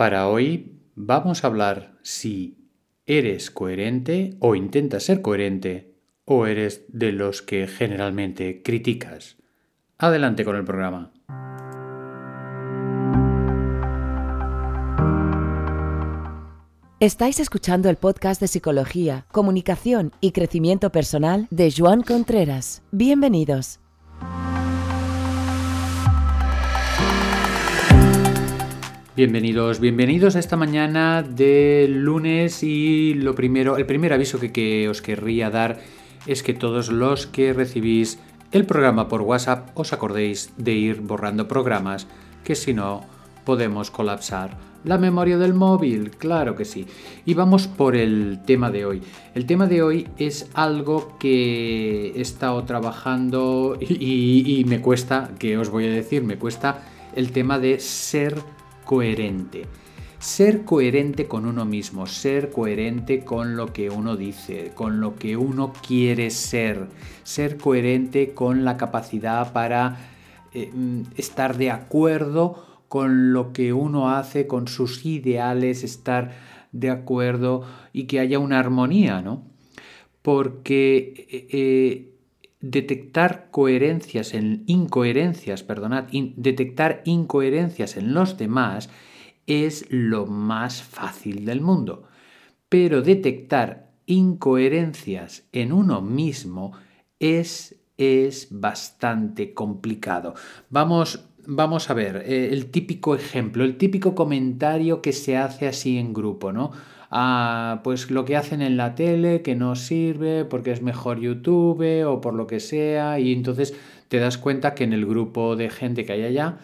Para hoy vamos a hablar si eres coherente o intentas ser coherente o eres de los que generalmente criticas. Adelante con el programa. Estáis escuchando el podcast de Psicología, Comunicación y Crecimiento Personal de Joan Contreras. Bienvenidos. Bienvenidos, bienvenidos a esta mañana de lunes y lo primero, el primer aviso que, os querría dar es que todos los que recibís el programa por WhatsApp os acordéis de ir borrando programas que si no podemos colapsar la memoria del móvil, claro que sí. Y vamos por el tema de hoy. El tema de hoy es algo que he estado trabajando y, y me cuesta, que os voy a decir, me cuesta el tema de ser coherente. Ser coherente con uno mismo, ser coherente con lo que uno dice, con lo que uno quiere ser, ser coherente con la capacidad para eh, mm, estar de acuerdo con lo que uno hace, con sus ideales, estar de acuerdo y que haya una armonía, ¿no? Porque eh, eh, detectar coherencias en incoherencias, perdonad, detectar incoherencias en los demás es lo más fácil del mundo. Pero detectar incoherencias en uno mismo es, es bastante complicado. Vamos, vamos a ver eh, el típico ejemplo, el típico comentario que se hace así en grupo, ¿no? A pues lo que hacen en la tele que no sirve porque es mejor YouTube o por lo que sea y entonces te das cuenta que en el grupo de gente que hay allá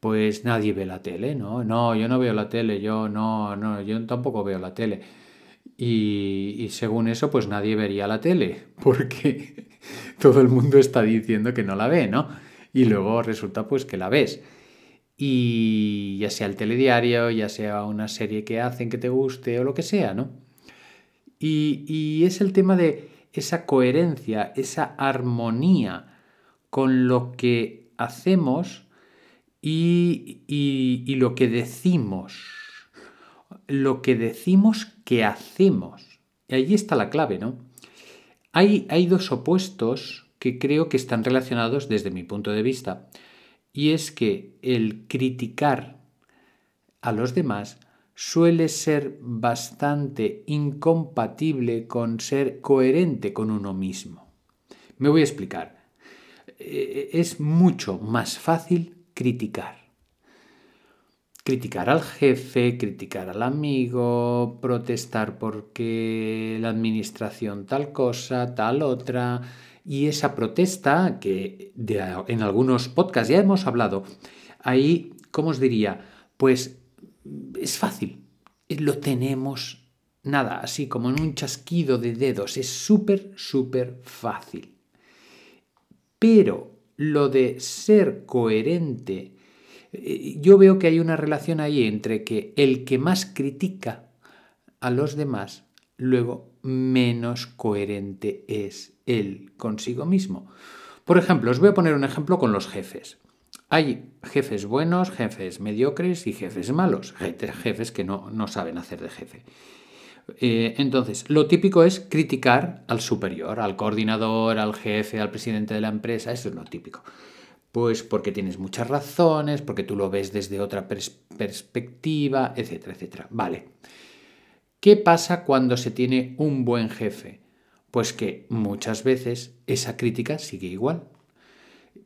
pues nadie ve la tele, ¿no? No, yo no veo la tele, yo no, no, yo tampoco veo la tele. Y, y según eso, pues nadie vería la tele, porque todo el mundo está diciendo que no la ve, ¿no? Y luego resulta pues que la ves y ya sea el telediario, ya sea una serie que hacen que te guste o lo que sea, ¿no? Y, es el tema de esa coherencia, esa armonía con lo que hacemos y, y, lo que decimos. Lo que decimos que hacemos. Y allí está la clave, ¿no? Hay, hay dos opuestos que creo que están relacionados desde mi punto de vista y es que el criticar a los demás suele ser bastante incompatible con ser coherente con uno mismo. Me voy a explicar. Eh, es mucho más fácil criticar. Criticar al jefe, criticar al amigo, protestar porque la administración tal cosa, tal otra, y esa protesta, que en algunos podcasts ya hemos hablado, ahí, ¿cómo os diría? Pues es fácil, lo tenemos nada, así como en un chasquido de dedos, es súper, súper fácil. Pero lo de ser coherente, eh, yo veo que hay una relación ahí entre que el que más critica a los demás, luego menos coherente es él consigo mismo. Por ejemplo, os voy a poner un ejemplo con los jefes. Hay jefes buenos, jefes mediocres y jefes malos, jefes que no, saben hacer de jefe. Eh, entonces, lo típico es criticar al superior, al coordinador, al jefe, al presidente de la empresa, eso es lo típico. Pues porque tienes muchas razones, porque tú lo ves desde otra perspectiva, etcétera, etcétera. Vale. ¿Qué pasa cuando se tiene un buen jefe? Pues que muchas veces esa crítica sigue igual.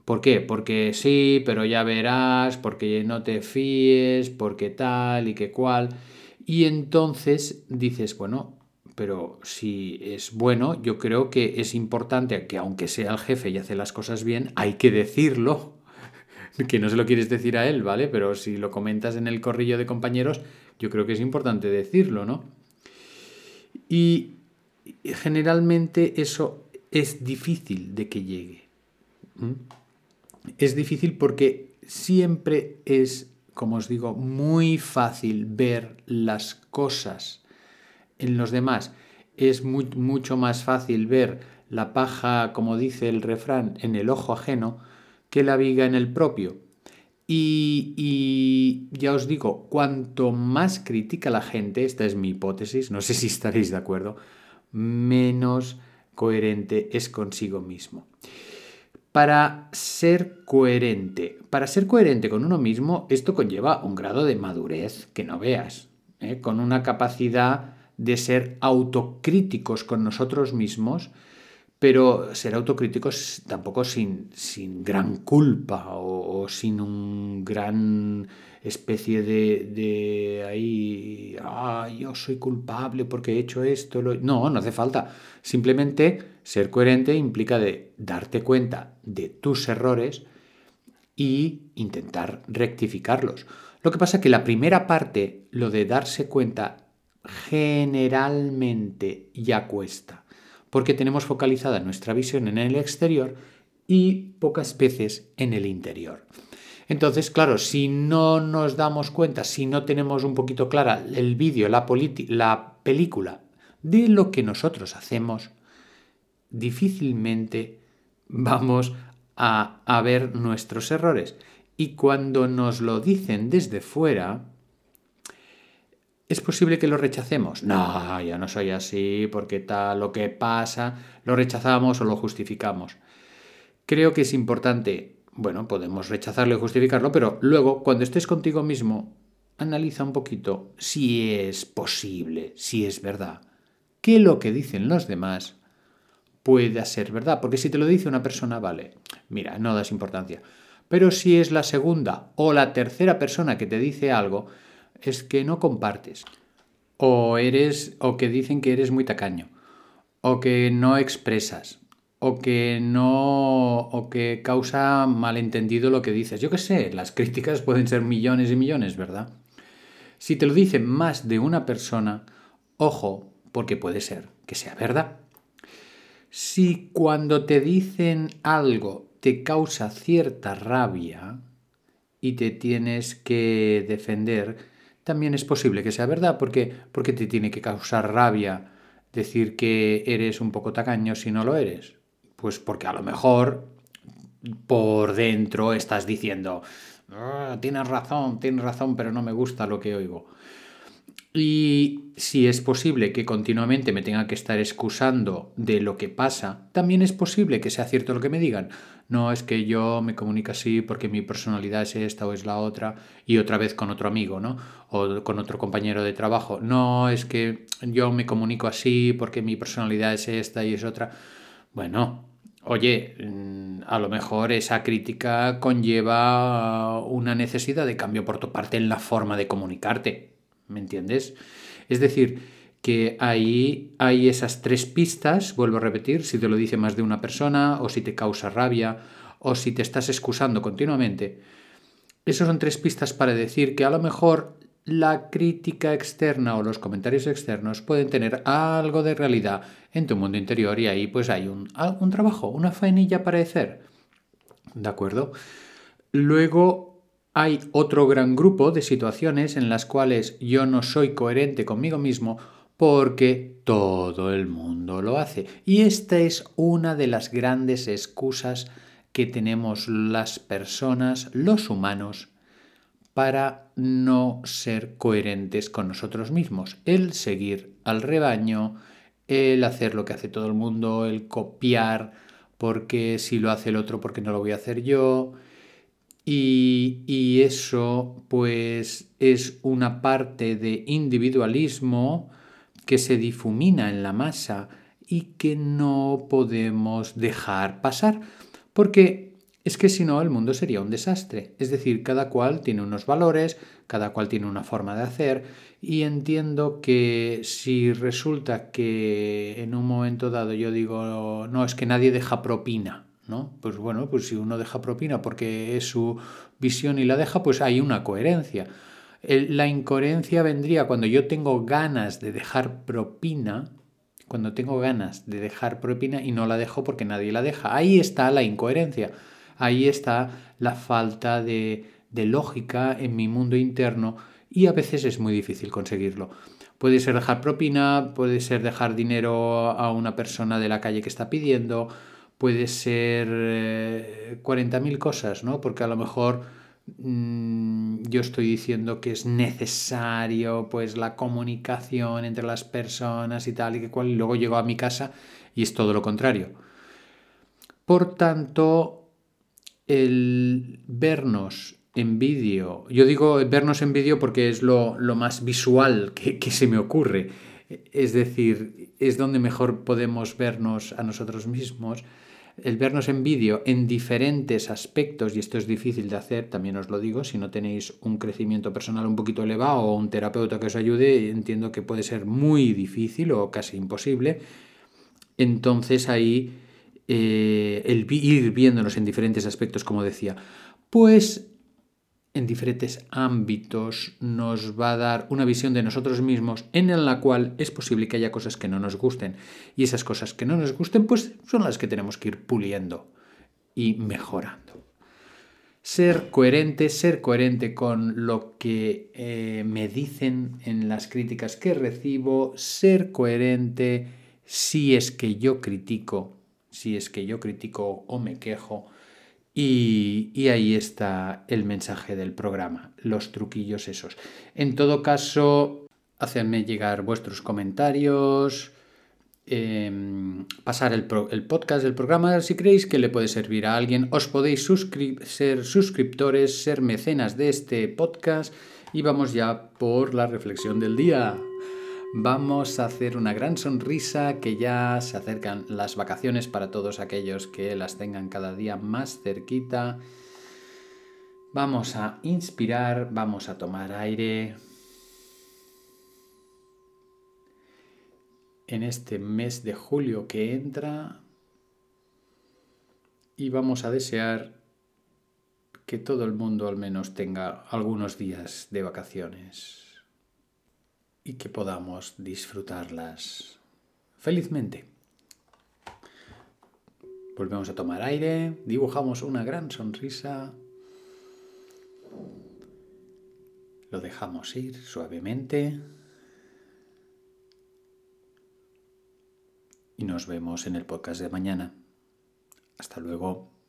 ¿Por qué? Porque sí, pero ya verás, porque no te fíes, porque tal y que cual. Y entonces dices, bueno, pero si es bueno, yo creo que es importante que aunque sea el jefe y hace las cosas bien, hay que decirlo. que no se lo quieres decir a él, ¿vale? Pero si lo comentas en el corrillo de compañeros, yo creo que es importante decirlo, ¿no? Y generalmente eso es difícil de que llegue. Es difícil porque siempre es, como os digo, muy fácil ver las cosas en los demás. Es mucho más fácil ver la paja, como dice el refrán, en el ojo ajeno que la viga en el propio. Y, ya os digo, cuanto más critica la gente, esta es mi hipótesis, no sé si estaréis de acuerdo, menos coherente es consigo mismo. Para ser coherente, para ser coherente con uno mismo, esto conlleva un grado de madurez que no veas, ¿eh? con una capacidad de ser autocríticos con nosotros mismos pero ser autocríticos tampoco sin, sin gran culpa o, sin un gran especie de, ahí, ah, yo soy culpable porque he hecho esto. No, no hace falta. Simplemente ser coherente implica de darte cuenta de tus errores y intentar rectificarlos. Lo que pasa es que la primera parte, lo de darse cuenta, generalmente ya cuesta porque tenemos focalizada nuestra visión en el exterior y pocas veces en el interior. Entonces, claro, si no nos damos cuenta, si no tenemos un poquito clara el vídeo, la, la película de lo que nosotros hacemos, difícilmente vamos a ver nuestros errores. Y cuando nos lo dicen desde fuera, ¿Es posible que lo rechacemos? No, ya no soy así, porque tal, lo que pasa, lo rechazamos o lo justificamos. Creo que es importante, bueno, podemos rechazarlo y justificarlo, pero luego, cuando estés contigo mismo, analiza un poquito si es posible, si es verdad, que lo que dicen los demás pueda ser verdad. Porque si te lo dice una persona, vale, mira, no das importancia. Pero si es la segunda o la tercera persona que te dice algo, es que no compartes. O eres, o que dicen que eres muy tacaño, o que no expresas, o que no, o que causa malentendido lo que dices. Yo qué sé, las críticas pueden ser millones y millones, ¿verdad? Si te lo dice más de una persona, ojo, porque puede ser que sea verdad. Si cuando te dicen algo te causa cierta rabia y te tienes que defender, también es posible que sea verdad, porque, porque te tiene que causar rabia decir que eres un poco tacaño si no lo eres. Pues porque a lo mejor por dentro estás diciendo, ah, tienes razón, tienes razón, pero no me gusta lo que oigo. Y si es posible que continuamente me tenga que estar excusando de lo que pasa, también es posible que sea cierto lo que me digan. No es que yo me comunique así porque mi personalidad es esta o es la otra y otra vez con otro amigo, ¿no? O con otro compañero de trabajo. No es que yo me comunico así porque mi personalidad es esta y es otra. Bueno, oye, mm, a lo mejor esa crítica conlleva una necesidad de cambio por tu parte en la forma de comunicarte ¿me entiendes? Es decir, que ahí hay esas tres pistas, vuelvo a repetir, si te lo dice más de una persona, o si te causa rabia, o si te estás excusando continuamente. Esas son tres pistas para decir que a lo mejor la crítica externa o los comentarios externos pueden tener algo de realidad en tu mundo interior y ahí pues hay un, un trabajo, una faenilla para hacer. ¿De acuerdo? Luego hay otro gran grupo de situaciones en las cuales yo no soy coherente conmigo mismo porque todo el mundo lo hace. Y esta es una de las grandes excusas que tenemos las personas, los humanos, para no ser coherentes con nosotros mismos. El seguir al rebaño, el hacer lo que hace todo el mundo, el copiar, porque si lo hace el otro, porque no lo voy a hacer yo, y, eso pues es una parte de individualismo que se difumina en la masa y que no podemos dejar pasar, porque es que si no el mundo sería un desastre. Es decir, cada cual tiene unos valores, cada cual tiene una forma de hacer y entiendo que si resulta que en un momento dado yo digo, no, es que nadie deja propina, pues bueno, pues si uno deja propina porque es su visión y la deja, pues hay una coherencia. la incoherencia vendría cuando yo tengo ganas de dejar propina, cuando tengo ganas de dejar propina y no la dejo porque nadie la deja. Ahí está la incoherencia, ahí está la falta de, de lógica en mi mundo interno y a veces es muy difícil conseguirlo. Puede ser dejar propina, puede ser dejar dinero a una persona de la calle que está pidiendo, puede ser 40.000 eh, cosas, ¿no? Porque a lo mejor mm, yo estoy diciendo que es necesario pues la comunicación entre las personas y tal y que cual, y luego llego a mi casa y es todo lo contrario. Por tanto, el vernos en vídeo, yo digo vernos en vídeo porque es lo, más visual que, que se me ocurre, es decir, es donde mejor podemos vernos a nosotros mismos el vernos en vídeo en diferentes aspectos, y esto es difícil de hacer, también os lo digo, si no tenéis un crecimiento personal un poquito elevado o un terapeuta que os ayude, entiendo que puede ser muy difícil o casi imposible. Entonces ahí eh, el ir viéndonos en diferentes aspectos, como decía, pues en diferentes ámbitos nos va a dar una visión de nosotros mismos en la cual es posible que haya cosas que no nos gusten. Y esas cosas que no nos gusten, pues son las que tenemos que ir puliendo y mejorando. Ser coherente, ser coherente con lo que eh, me dicen en las críticas que recibo, ser coherente si es que yo critico, si es que yo critico o me quejo, y, ahí está el mensaje del programa, los truquillos esos. En todo caso, hacedme llegar vuestros comentarios, em, pasar el, podcast del programa si creéis que le puede servir a alguien. Os podéis ser suscriptores, ser mecenas de este podcast y vamos ya por la reflexión del día. Vamos a hacer una gran sonrisa que ya se acercan las vacaciones para todos aquellos que las tengan cada día más cerquita. Vamos a inspirar, vamos a tomar aire. En este mes de julio que entra y vamos a desear que todo el mundo al menos tenga algunos días de vacaciones y que podamos disfrutarlas felizmente. Volvemos a tomar aire, dibujamos una gran sonrisa, lo dejamos ir suavemente y nos vemos en el podcast de mañana. Hasta luego.